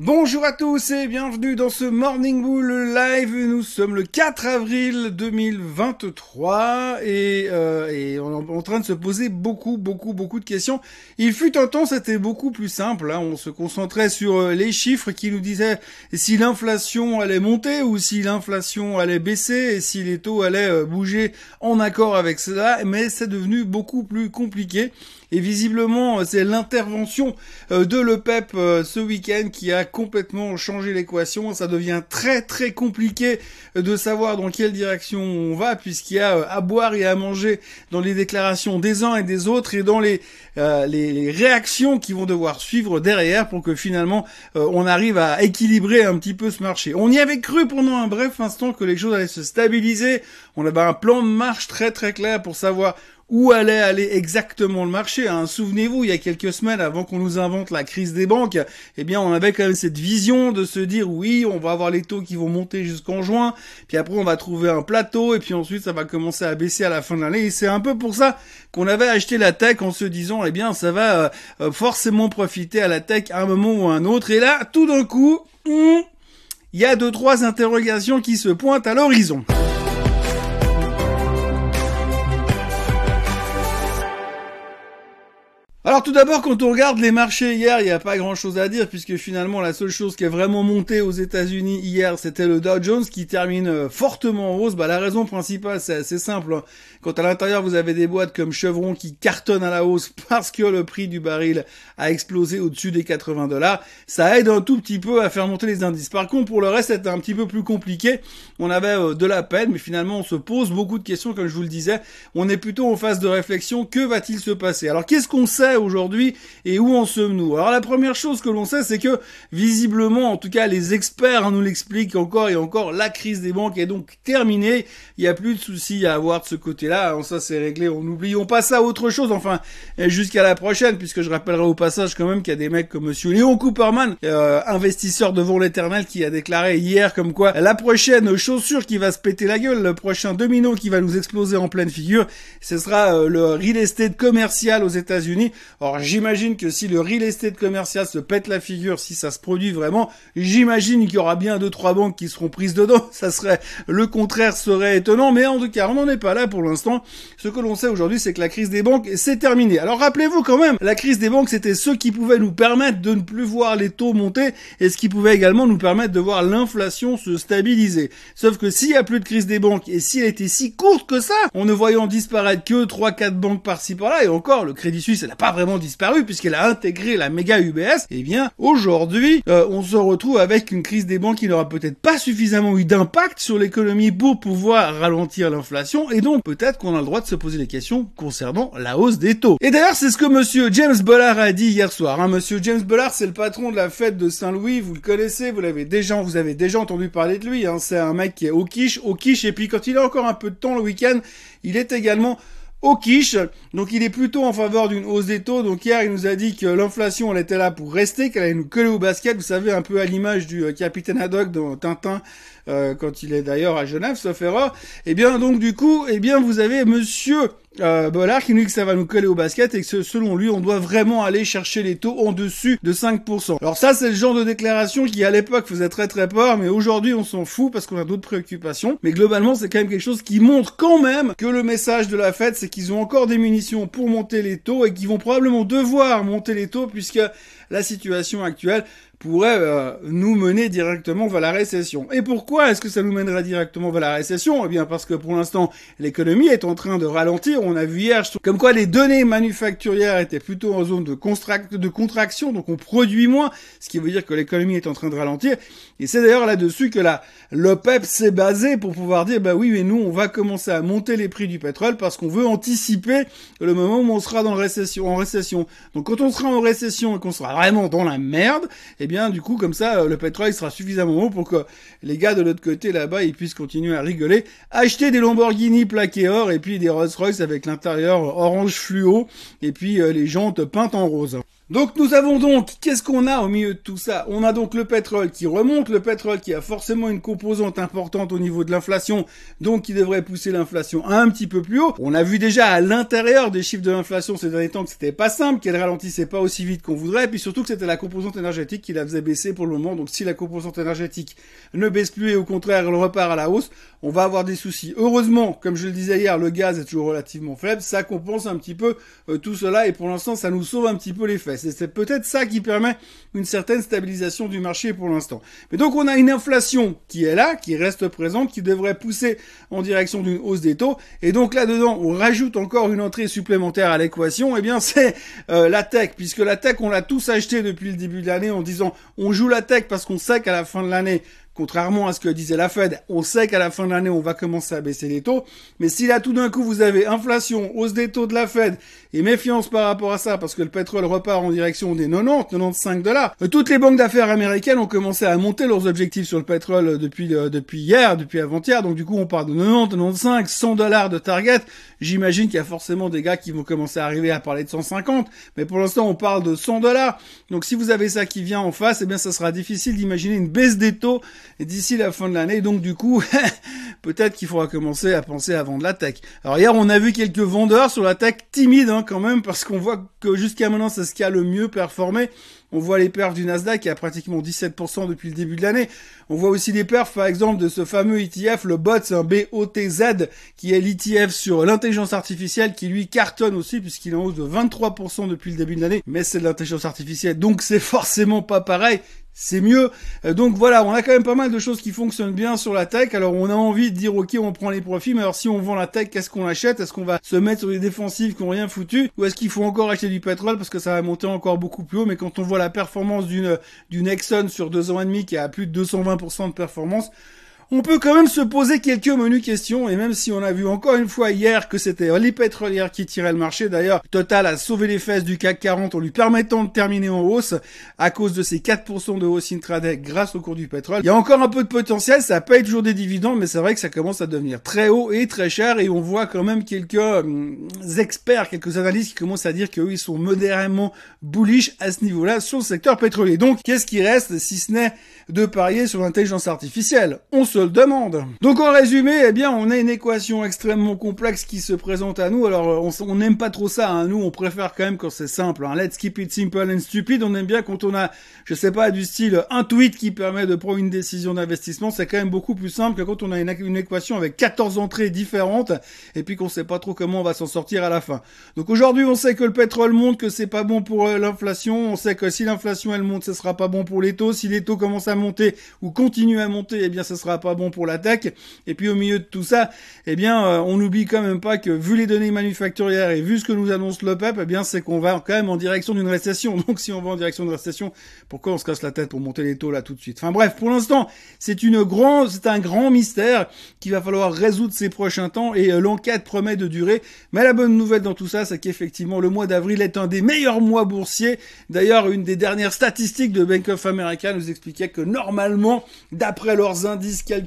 Bonjour à tous et bienvenue dans ce Morning Bull Live. Nous sommes le 4 avril 2023 et, euh, et on est en train de se poser beaucoup, beaucoup, beaucoup de questions. Il fut un temps, c'était beaucoup plus simple. Hein. On se concentrait sur euh, les chiffres qui nous disaient si l'inflation allait monter ou si l'inflation allait baisser et si les taux allaient euh, bouger en accord avec cela. Mais c'est devenu beaucoup plus compliqué. Et visiblement, c'est l'intervention euh, de l'EPEP euh, ce week-end qui a complètement changé l'équation. Ça devient très très compliqué euh, de savoir dans quelle direction on va puisqu'il y a à boire et à manger dans les déclarations des uns et des autres et dans les, les, réactions qui vont devoir suivre derrière pour que finalement on arrive à équilibrer un petit peu ce marché. On y avait cru pendant un bref instant que les choses allaient se stabiliser. On avait un plan de marche très très clair pour savoir où allait aller exactement le marché. Hein. Souvenez-vous, il y a quelques semaines, avant qu'on nous invente la crise des banques, eh bien, on avait quand même cette vision de se dire, oui, on va avoir les taux qui vont monter jusqu'en juin, puis après, on va trouver un plateau, et puis ensuite, ça va commencer à baisser à la fin de l'année. Et c'est un peu pour ça qu'on avait acheté la tech en se disant, eh bien, ça va euh, euh, forcément profiter à la tech à un moment ou à un autre. Et là, tout d'un coup, hmm, il y a deux, trois interrogations qui se pointent à l'horizon. Alors tout d'abord, quand on regarde les marchés hier, il n'y a pas grand-chose à dire puisque finalement la seule chose qui est vraiment montée aux États-Unis hier, c'était le Dow Jones qui termine euh, fortement en hausse. Bah, la raison principale, c'est assez simple. Hein. Quand à l'intérieur vous avez des boîtes comme Chevron qui cartonnent à la hausse parce que le prix du baril a explosé au-dessus des 80 dollars, ça aide un tout petit peu à faire monter les indices. Par contre, pour le reste, c'était un petit peu plus compliqué. On avait euh, de la peine, mais finalement on se pose beaucoup de questions, comme je vous le disais. On est plutôt en phase de réflexion. Que va-t-il se passer? Alors qu'est-ce qu'on sait aujourd'hui et où en sommes-nous? Alors la première chose que l'on sait, c'est que visiblement, en tout cas les experts nous l'expliquent encore et encore, la crise des banques est donc terminée. Il n'y a plus de soucis à avoir de ce côté-là. Ça c'est réglé. On n'oublions pas ça. Autre chose, enfin jusqu'à la prochaine, puisque je rappellerai au passage quand même qu'il y a des mecs comme Monsieur Léon Cooperman, euh, investisseur devant l'éternel, qui a déclaré hier comme quoi la prochaine chaussure qui va se péter la gueule, le prochain domino qui va nous exploser en pleine figure, ce sera euh, le real estate commercial aux États-Unis. Alors j'imagine que si le real estate commercial se pète la figure, si ça se produit vraiment, j'imagine qu'il y aura bien deux trois banques qui seront prises dedans. Ça serait le contraire serait étonnant, mais en tout cas on n'en est pas là pour l'instant. Ce que l'on sait aujourd'hui, c'est que la crise des banques c'est terminé. Alors rappelez-vous quand même, la crise des banques c'était ce qui pouvait nous permettre de ne plus voir les taux monter et ce qui pouvait également nous permettre de voir l'inflation se stabiliser. Sauf que s'il y a plus de crise des banques et si elle était si courte que ça, en ne voyant disparaître que 3-4 banques par-ci par-là et encore le Crédit Suisse elle n'a pas vraiment disparu puisqu'elle a intégré la méga UBS, eh bien aujourd'hui euh, on se retrouve avec une crise des banques qui n'aura peut-être pas suffisamment eu d'impact sur l'économie pour pouvoir ralentir l'inflation et donc peut-être qu'on a le droit de se poser des questions concernant la hausse des taux. Et d'ailleurs c'est ce que monsieur James Bollard a dit hier soir. Hein. Monsieur James Bollard c'est le patron de la fête de Saint-Louis, vous le connaissez, vous l'avez déjà, vous avez déjà entendu parler de lui. Hein. C'est un mec qui est au quiche, au quiche et puis quand il a encore un peu de temps le week-end, il est également au quiche. Donc il est plutôt en faveur d'une hausse des taux. Donc hier, il nous a dit que l'inflation, elle était là pour rester, qu'elle allait nous coller au basket. Vous savez, un peu à l'image du euh, capitaine Haddock dans Tintin, euh, quand il est d'ailleurs à Genève, sauf erreur. Eh bien donc du coup, eh bien vous avez Monsieur euh, Bollard qui nous dit que ça va nous coller au basket et que selon lui, on doit vraiment aller chercher les taux en dessus de 5%. Alors ça, c'est le genre de déclaration qui à l'époque faisait très très peur, mais aujourd'hui on s'en fout parce qu'on a d'autres préoccupations. Mais globalement, c'est quand même quelque chose qui montre quand même que le message de la Fed, c'est qu'ils ont encore des munitions pour monter les taux et qu'ils vont probablement devoir monter les taux puisque la situation actuelle pourrait euh, nous mener directement vers la récession. Et pourquoi est-ce que ça nous mènerait directement vers la récession? Eh bien parce que pour l'instant, l'économie est en train de ralentir. On a vu hier comme quoi les données manufacturières étaient plutôt en zone de, de contraction, donc on produit moins, ce qui veut dire que l'économie est en train de ralentir. Et c'est d'ailleurs là-dessus que la l'OPEP s'est basé pour pouvoir dire, bah oui, mais nous, on va commencer à monter les prix du pétrole parce qu'on veut anticiper le moment où on sera dans la récession, en récession. Donc quand on sera en récession et qu'on sera vraiment dans la merde, eh bien, du coup, comme ça, euh, le pétrole sera suffisamment haut pour que les gars de l'autre côté, là-bas, ils puissent continuer à rigoler, acheter des Lamborghini plaqués or et puis des Rolls-Royce avec l'intérieur orange fluo et puis euh, les jantes peintes en rose. Donc nous avons donc, qu'est-ce qu'on a au milieu de tout ça? On a donc le pétrole qui remonte, le pétrole qui a forcément une composante importante au niveau de l'inflation, donc qui devrait pousser l'inflation un petit peu plus haut. On a vu déjà à l'intérieur des chiffres de l'inflation ces derniers temps que c'était pas simple, qu'elle ralentissait pas aussi vite qu'on voudrait, et puis surtout que c'était la composante énergétique qui la faisait baisser pour le moment. Donc si la composante énergétique ne baisse plus et au contraire elle repart à la hausse, on va avoir des soucis. Heureusement, comme je le disais hier, le gaz est toujours relativement faible, ça compense un petit peu euh, tout cela et pour l'instant ça nous sauve un petit peu les fesses. C'est peut-être ça qui permet une certaine stabilisation du marché pour l'instant. Mais donc on a une inflation qui est là, qui reste présente, qui devrait pousser en direction d'une hausse des taux. Et donc là-dedans, on rajoute encore une entrée supplémentaire à l'équation. Eh bien c'est euh, la tech, puisque la tech on l'a tous acheté depuis le début de l'année en disant on joue la tech parce qu'on sait qu'à la fin de l'année Contrairement à ce que disait la Fed, on sait qu'à la fin de l'année, on va commencer à baisser les taux. Mais si là, tout d'un coup, vous avez inflation, hausse des taux de la Fed et méfiance par rapport à ça, parce que le pétrole repart en direction des 90, 95 dollars, euh, toutes les banques d'affaires américaines ont commencé à monter leurs objectifs sur le pétrole euh, depuis, euh, depuis hier, depuis avant-hier. Donc du coup, on parle de 90, 95, 100 dollars de target. J'imagine qu'il y a forcément des gars qui vont commencer à arriver à parler de 150. Mais pour l'instant, on parle de 100 dollars. Donc si vous avez ça qui vient en face, eh bien, ça sera difficile d'imaginer une baisse des taux d'ici la fin de l'année. Donc du coup, peut-être qu'il faudra commencer à penser à vendre la tech. Alors hier, on a vu quelques vendeurs sur la tech timides hein, quand même, parce qu'on voit que jusqu'à maintenant, c'est ce qui a le mieux performé. On voit les perfs du Nasdaq qui a pratiquement 17% depuis le début de l'année. On voit aussi les perfs, par exemple, de ce fameux ETF, le BOTZ, un BOTZ, qui est l'ETF sur l'intelligence artificielle, qui lui cartonne aussi, puisqu'il est en hausse de 23% depuis le début de l'année. Mais c'est de l'intelligence artificielle, donc c'est forcément pas pareil c'est mieux. Euh, donc voilà, on a quand même pas mal de choses qui fonctionnent bien sur la tech. Alors on a envie de dire ok, on prend les profits, mais alors si on vend la tech, qu'est-ce qu'on achète? Est-ce qu'on va se mettre sur des défensives qui ont rien foutu? Ou est-ce qu'il faut encore acheter du pétrole parce que ça va monter encore beaucoup plus haut? Mais quand on voit la performance d'une d'une Exxon sur deux ans et demi qui a plus de 220% de performance, on peut quand même se poser quelques menus questions, et même si on a vu encore une fois hier que c'était les pétrolières qui tiraient le marché, d'ailleurs, Total a sauvé les fesses du CAC 40 en lui permettant de terminer en hausse à cause de ces 4% de hausse intraday grâce au cours du pétrole. Il y a encore un peu de potentiel, ça paye toujours des dividendes, mais c'est vrai que ça commence à devenir très haut et très cher, et on voit quand même quelques hum, experts, quelques analystes qui commencent à dire qu'eux, ils sont modérément bullish à ce niveau-là sur le secteur pétrolier. Donc, qu'est-ce qui reste si ce n'est de parier sur l'intelligence artificielle? Demande. Donc en résumé, eh bien, on a une équation extrêmement complexe qui se présente à nous. Alors on n'aime pas trop ça. Hein. Nous, on préfère quand même quand c'est simple. Hein. Let's keep it simple and stupid. On aime bien quand on a, je sais pas, du style un tweet qui permet de prendre une décision d'investissement. C'est quand même beaucoup plus simple que quand on a une, une équation avec 14 entrées différentes et puis qu'on sait pas trop comment on va s'en sortir à la fin. Donc aujourd'hui, on sait que le pétrole monte, que c'est pas bon pour euh, l'inflation. On sait que si l'inflation elle monte, ce sera pas bon pour les taux. Si les taux commencent à monter ou continuent à monter, eh bien, ce sera pas bon pour la tech. Et puis au milieu de tout ça, eh bien, euh, on n'oublie quand même pas que vu les données manufacturières et vu ce que nous annonce l'OPEP, eh bien, c'est qu'on va quand même en direction d'une récession. Donc si on va en direction d'une récession, pourquoi on se casse la tête pour monter les taux là tout de suite? Enfin bref, pour l'instant, c'est une grande, c'est un grand mystère qu'il va falloir résoudre ces prochains temps et euh, l'enquête promet de durer. Mais la bonne nouvelle dans tout ça, c'est qu'effectivement, le mois d'avril est un des meilleurs mois boursiers. D'ailleurs, une des dernières statistiques de Bank of America nous expliquait que normalement, d'après leurs indices calculés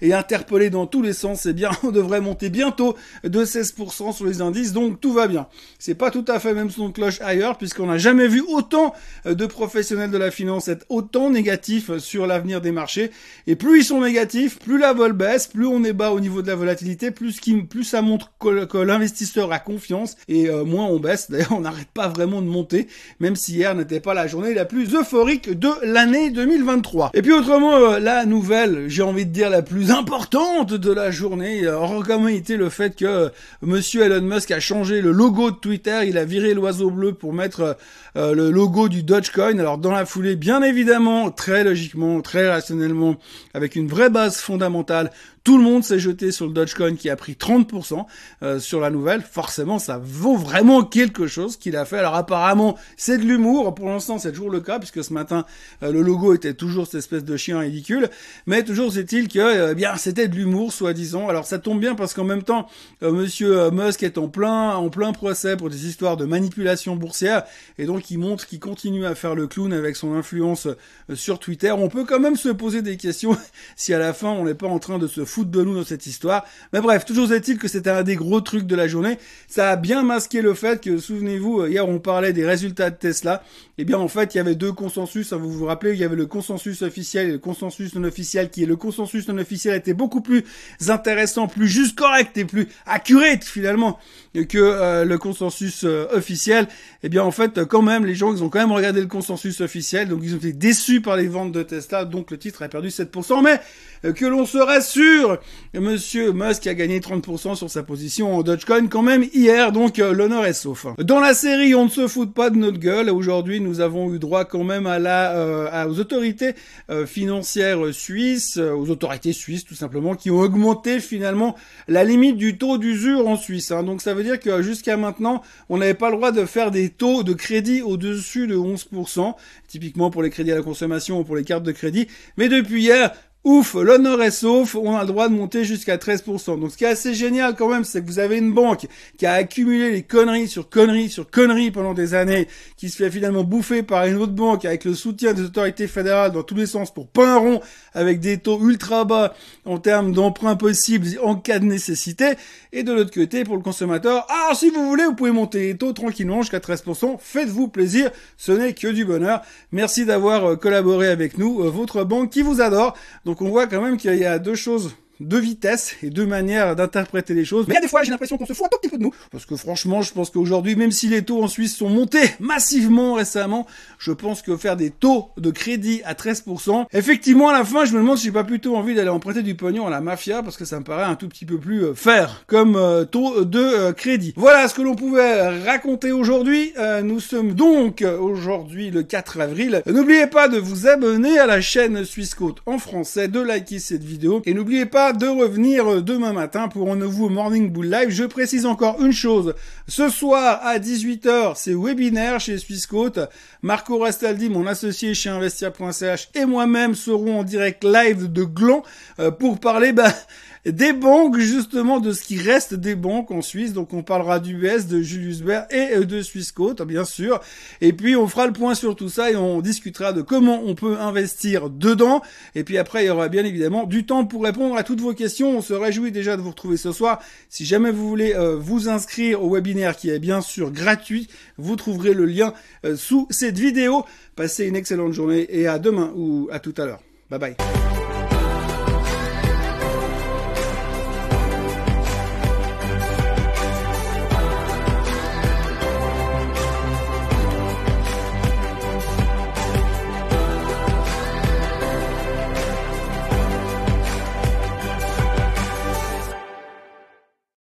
et interpellé dans tous les sens, eh bien, on devrait monter bientôt de 16% sur les indices, donc tout va bien. C'est pas tout à fait même son cloche ailleurs, puisqu'on n'a jamais vu autant de professionnels de la finance être autant négatifs sur l'avenir des marchés. Et plus ils sont négatifs, plus la vol baisse, plus on est bas au niveau de la volatilité, plus, plus ça montre que, l'investisseur a confiance, et euh, moins on baisse. D'ailleurs, on n'arrête pas vraiment de monter, même si hier n'était pas la journée la plus euphorique de l'année 2023. Et puis autrement, euh, la nouvelle, j'ai envie de dire la plus importante de la journée aura quand même été le fait que Monsieur Elon Musk a changé le logo de Twitter, il a viré l'oiseau bleu pour mettre euh, le logo du Dogecoin. Alors dans la foulée, bien évidemment, très logiquement, très rationnellement, avec une vraie base fondamentale, tout le monde s'est jeté sur le Dogecoin qui a pris 30% euh, sur la nouvelle. Forcément, ça vaut vraiment quelque chose qu'il a fait. Alors apparemment, c'est de l'humour. Pour l'instant, c'est toujours le cas puisque ce matin, euh, le logo était toujours cette espèce de chien ridicule. Mais toujours est-il que, euh, bien, c'était de l'humour, soi-disant. Alors ça tombe bien parce qu'en même temps, Monsieur Musk est en plein, en plein procès pour des histoires de manipulation boursière et donc il montre qu'il continue à faire le clown avec son influence sur Twitter. On peut quand même se poser des questions si à la fin on n'est pas en train de se foutent de nous dans cette histoire. Mais bref, toujours est-il que c'était un des gros trucs de la journée. Ça a bien masqué le fait que, souvenez-vous, hier on parlait des résultats de Tesla. Eh bien, en fait, il y avait deux consensus. Hein, vous vous rappelez, il y avait le consensus officiel et le consensus non officiel, qui est le consensus non officiel était beaucoup plus intéressant, plus juste correct et plus accurate finalement que euh, le consensus euh, officiel. Eh bien, en fait, quand même, les gens, ils ont quand même regardé le consensus officiel, donc ils ont été déçus par les ventes de Tesla, donc le titre a perdu 7%. Mais euh, que l'on se rassure, Monsieur Musk a gagné 30% sur sa position en Dogecoin quand même hier, donc l'honneur est sauf. Dans la série, on ne se fout pas de notre gueule. Aujourd'hui, nous avons eu droit quand même la, aux autorités financières suisses, aux autorités suisses tout simplement, qui ont augmenté finalement la limite du taux d'usure en Suisse. Hein. Donc ça veut dire que jusqu'à maintenant, on n'avait pas le droit de faire des taux de crédit au-dessus de 11%, typiquement pour les crédits à la consommation ou pour les cartes de crédit. Mais depuis hier, Ouf, l'honneur est sauf, on a le droit de monter jusqu'à 13%. Donc ce qui est assez génial quand même, c'est que vous avez une banque qui a accumulé les conneries sur conneries sur conneries pendant des années, qui se fait finalement bouffer par une autre banque avec le soutien des autorités fédérales dans tous les sens pour pas un rond, avec des taux ultra bas en termes d'emprunt possibles en cas de nécessité. Et de l'autre côté, pour le consommateur, ah si vous voulez, vous pouvez monter les taux tranquillement jusqu'à 13%, faites-vous plaisir, ce n'est que du bonheur. Merci d'avoir euh, collaboré avec nous, euh, votre banque qui vous adore. On voit quand même qu'il y a deux choses deux vitesses et deux manières d'interpréter les choses. Mais il y a des fois, j'ai l'impression qu'on se fout un tout petit peu de nous. Parce que franchement, je pense qu'aujourd'hui, même si les taux en Suisse sont montés massivement récemment, je pense que faire des taux de crédit à 13%, effectivement, à la fin, je me demande si j'ai pas plutôt envie d'aller emprunter du pognon à la mafia, parce que ça me paraît un tout petit peu plus euh, faire comme euh, taux de euh, crédit. Voilà ce que l'on pouvait raconter aujourd'hui. nous sommes donc aujourd'hui le 4 avril. N'oubliez pas de vous abonner à la chaîne Suisse Côte en français, de liker cette vidéo, et n'oubliez pas de revenir demain matin pour un nouveau Morning Bull Live. Je précise encore une chose. Ce soir à 18h, c'est webinaire chez Swissquote. Marco Rastaldi, mon associé chez investia.ch et moi-même serons en direct live de Gland euh, pour parler bah, des banques, justement, de ce qui reste des banques en Suisse. Donc on parlera d'UBS, de Julius Baer et euh, de Swissquote, bien sûr. Et puis on fera le point sur tout ça et on discutera de comment on peut investir dedans. Et puis après, il y aura bien évidemment du temps pour répondre à toutes vos questions. On se réjouit déjà de vous retrouver ce soir. Si jamais vous voulez euh, vous inscrire au webinaire qui est bien sûr gratuit, vous trouverez le lien euh, sous cette vidéo. Passez une excellente journée et à demain ou à tout à l'heure. Bye bye.